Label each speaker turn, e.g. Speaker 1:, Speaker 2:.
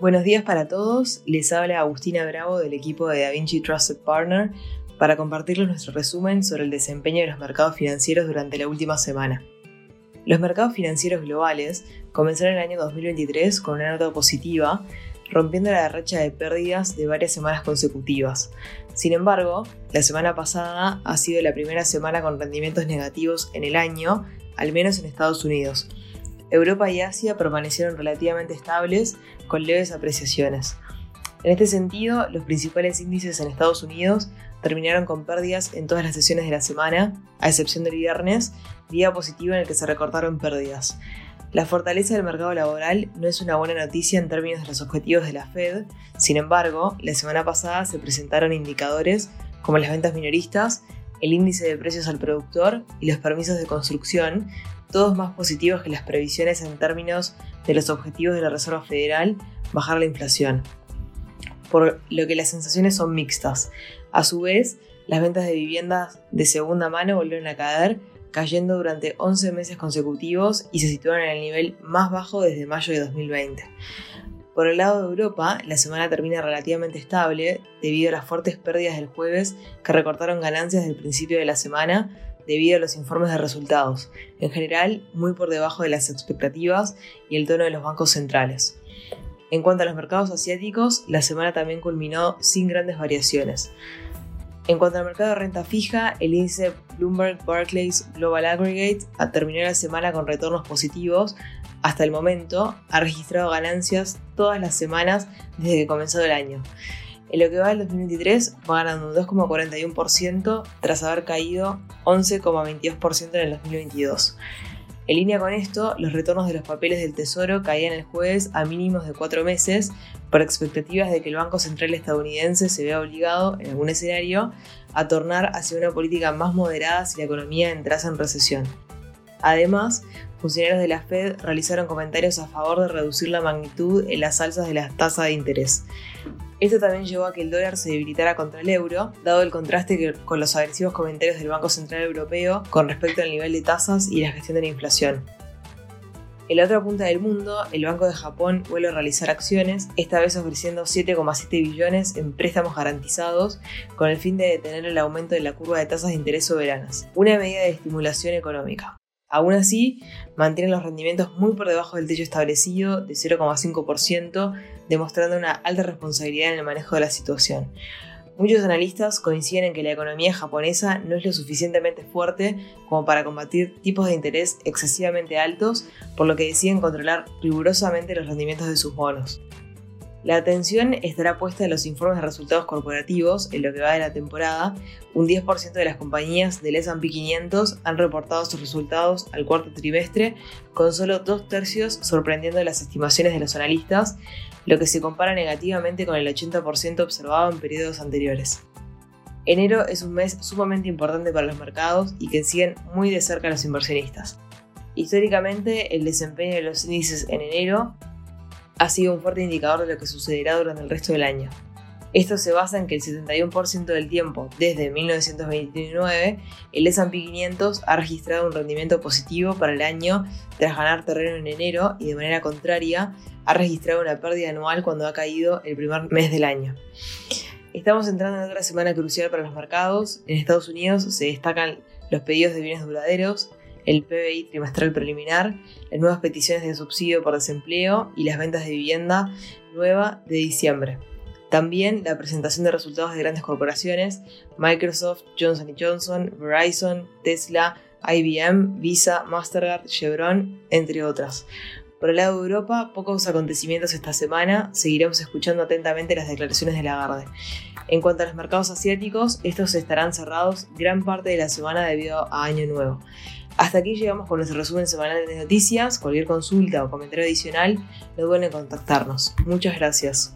Speaker 1: Buenos días para todos, les habla Agustina Bravo del equipo de DaVinci Trusted Partner para compartirles nuestro resumen sobre el desempeño de los mercados financieros durante la última semana. Los mercados financieros globales comenzaron el año 2023 con una nota positiva, rompiendo la racha de pérdidas de varias semanas consecutivas. Sin embargo, la semana pasada ha sido la primera semana con rendimientos negativos en el año, al menos en Estados Unidos. Europa y Asia permanecieron relativamente estables, con leves apreciaciones. En este sentido, los principales índices en Estados Unidos terminaron con pérdidas en todas las sesiones de la semana, a excepción del viernes, día positivo en el que se recortaron pérdidas. La fortaleza del mercado laboral no es una buena noticia en términos de los objetivos de la Fed, sin embargo, la semana pasada se presentaron indicadores como las ventas minoristas, el índice de precios al productor y los permisos de construcción, todos más positivos que las previsiones en términos de los objetivos de la Reserva Federal, bajar la inflación. Por lo que las sensaciones son mixtas. A su vez, las ventas de viviendas de segunda mano volvieron a caer, cayendo durante 11 meses consecutivos y se situaron en el nivel más bajo desde mayo de 2020. Por el lado de Europa, la semana termina relativamente estable debido a las fuertes pérdidas del jueves que recortaron ganancias del principio de la semana debido a los informes de resultados, en general muy por debajo de las expectativas y el tono de los bancos centrales. En cuanto a los mercados asiáticos, la semana también culminó sin grandes variaciones. En cuanto al mercado de renta fija, el índice Bloomberg Barclays Global Aggregate terminó la semana con retornos positivos. Hasta el momento ha registrado ganancias todas las semanas desde que comenzó el año. En lo que va del 2023 va ganando un 2,41% tras haber caído 11,22% en el 2022. En línea con esto, los retornos de los papeles del Tesoro caían el jueves a mínimos de cuatro meses por expectativas de que el Banco Central estadounidense se vea obligado, en algún escenario, a tornar hacia una política más moderada si la economía entrase en recesión. Además, funcionarios de la Fed realizaron comentarios a favor de reducir la magnitud en las alzas de la tasa de interés. Esto también llevó a que el dólar se debilitara contra el euro, dado el contraste con los agresivos comentarios del Banco Central Europeo con respecto al nivel de tasas y la gestión de la inflación. En la otra punta del mundo, el Banco de Japón vuelve a realizar acciones, esta vez ofreciendo 7,7 billones en préstamos garantizados con el fin de detener el aumento de la curva de tasas de interés soberanas, una medida de estimulación económica. Aún así, mantienen los rendimientos muy por debajo del techo establecido de 0,5%, demostrando una alta responsabilidad en el manejo de la situación. Muchos analistas coinciden en que la economía japonesa no es lo suficientemente fuerte como para combatir tipos de interés excesivamente altos, por lo que deciden controlar rigurosamente los rendimientos de sus bonos. La atención estará puesta en los informes de resultados corporativos en lo que va de la temporada. Un 10% de las compañías del S&P 500 han reportado sus resultados al cuarto trimestre, con solo dos tercios sorprendiendo las estimaciones de los analistas, lo que se compara negativamente con el 80% observado en periodos anteriores. Enero es un mes sumamente importante para los mercados y que siguen muy de cerca a los inversionistas. Históricamente, el desempeño de los índices en enero ha sido un fuerte indicador de lo que sucederá durante el resto del año. Esto se basa en que el 71% del tiempo, desde 1929, el S&P 500 ha registrado un rendimiento positivo para el año tras ganar terreno en enero y de manera contraria ha registrado una pérdida anual cuando ha caído el primer mes del año. Estamos entrando en otra semana crucial para los mercados. En Estados Unidos se destacan los pedidos de bienes duraderos, el PBI trimestral preliminar, las nuevas peticiones de subsidio por desempleo y las ventas de vivienda nueva de diciembre. También la presentación de resultados de grandes corporaciones, Microsoft, Johnson Johnson, Verizon, Tesla, IBM, Visa, Mastercard, Chevron, entre otras. Por el lado de Europa, pocos acontecimientos esta semana, seguiremos escuchando atentamente las declaraciones de Lagarde. En cuanto a los mercados asiáticos, estos estarán cerrados gran parte de la semana debido a Año Nuevo. Hasta aquí llegamos con nuestro resumen semanal de noticias. Cualquier consulta o comentario adicional, no duden en contactarnos. Muchas gracias.